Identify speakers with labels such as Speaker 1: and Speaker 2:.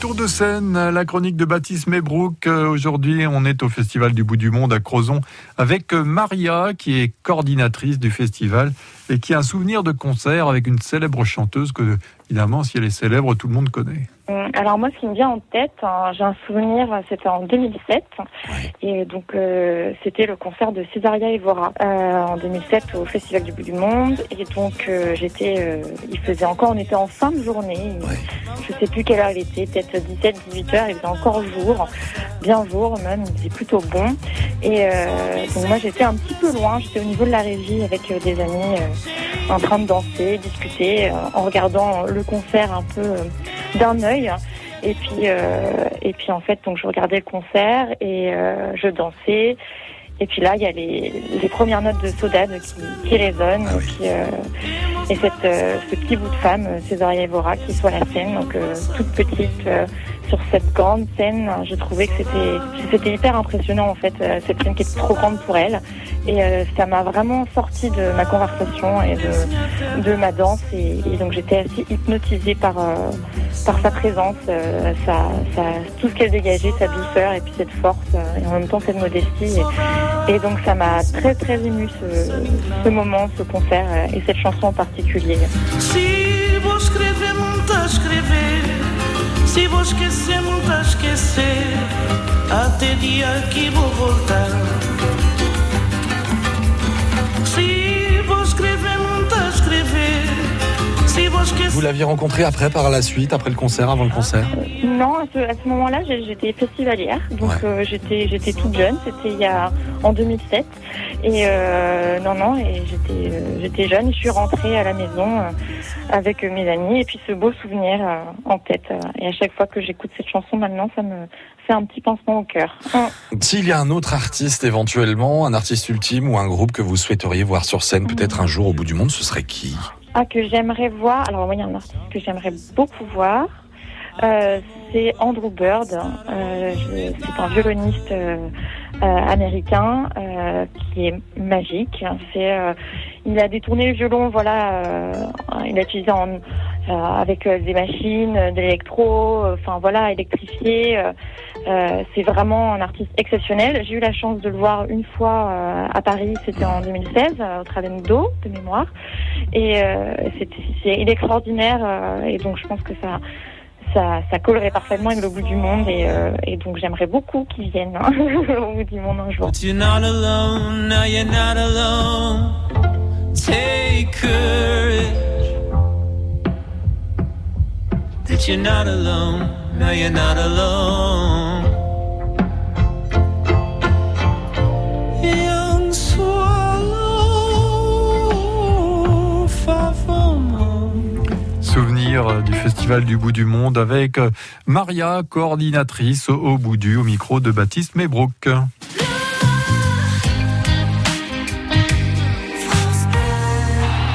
Speaker 1: Retour de scène, la chronique de Baptiste Mebrook. Euh, aujourd'hui, on est au Festival du bout du monde à Crozon avec euh, Maria, qui est coordinatrice du festival et qui a un souvenir de concert avec une célèbre chanteuse que, évidemment, si elle est célèbre, tout le monde connaît.
Speaker 2: Euh, alors moi, ce qui me vient en tête, hein, j'ai un souvenir, c'était en 2007, et donc euh, c'était le concert de Césaria Evora euh, en 2007 au Festival du bout du monde, et donc euh, j'étais, il faisait encore, on était en fin de journée, je sais plus quelle heure il était, peut-être 17-18 heures, il faisait encore jour, bien jour même, il faisait plutôt bon, et donc moi j'étais un petit peu loin, j'étais au niveau de la régie avec des amis en train de danser, discuter, en regardant le concert un peu d'un œil. Et puis, euh, et puis en fait, donc je regardais le concert et euh, je dansais. Et puis là, il y a les, les premières notes de Sodade qui, qui résonnent.
Speaker 1: Ah
Speaker 2: et puis, euh, et cette, euh, ce petit bout de femme, euh, Césaria Evora, qui soit la scène, donc euh, toute petite, euh, sur cette grande scène, je trouvais que c'était hyper impressionnant en fait, euh, cette scène qui est trop grande pour elle. Et euh, ça m'a vraiment sorti de ma conversation et de, ma danse. Et, donc j'étais assez hypnotisée par, euh, par sa présence, tout ce qu'elle dégageait, sa douceur et puis cette force et en même temps cette modestie. Et, donc ça m'a très très ému ce, moment, ce concert et cette chanson en particulier.
Speaker 3: Vou esquecer muito esquecer. Até dia que vou voltar
Speaker 4: Vous l'aviez rencontré après, par la suite, après le concert, avant le concert
Speaker 2: Non, à ce, moment-là, j'étais festivalière, donc
Speaker 4: Ouais.
Speaker 2: euh, j'étais j'étais toute jeune, c'était il y a en 2007, et euh, non non, et j'étais euh, j'étais jeune, et je suis rentrée à la maison avec mes amis, et puis ce beau souvenir en tête, et à chaque fois que j'écoute cette chanson maintenant, ça me fait un petit pincement au cœur. Hum.
Speaker 4: S'il y a un autre artiste éventuellement, un artiste ultime ou un groupe que vous souhaiteriez voir sur scène peut-être un jour au bout du monde, ce serait qui?
Speaker 2: Ah, que j'aimerais voir. Alors, moi, il y a un artiste que j'aimerais beaucoup voir. Euh, c'est Andrew Bird. Euh, je- c'est un violoniste euh, euh, américain euh, qui est magique. C'est, euh, il a détourné le violon, voilà, euh, il a utilisé en, euh, avec euh, des machines, euh, de l'électro, euh, enfin voilà, électrifié. euh, euh, c'est vraiment un artiste exceptionnel. J'ai eu la chance de le voir une fois euh, à Paris, c'était en 2016, euh, au Travendo, de mémoire. Et euh, c'est, il est extraordinaire euh, et donc je pense que ça, ça, ça collerait parfaitement avec le bout du monde et, euh, donc j'aimerais beaucoup qu'il vienne hein, au bout du monde un jour.
Speaker 3: You're not alone, now you're not alone. Take courage. That you're not alone, now you're not alone. Young swallow, far from home.
Speaker 1: Souvenir du Festival du bout du monde avec euh, Maria, coordinatrice au bout du, au micro de Baptiste Mebrook.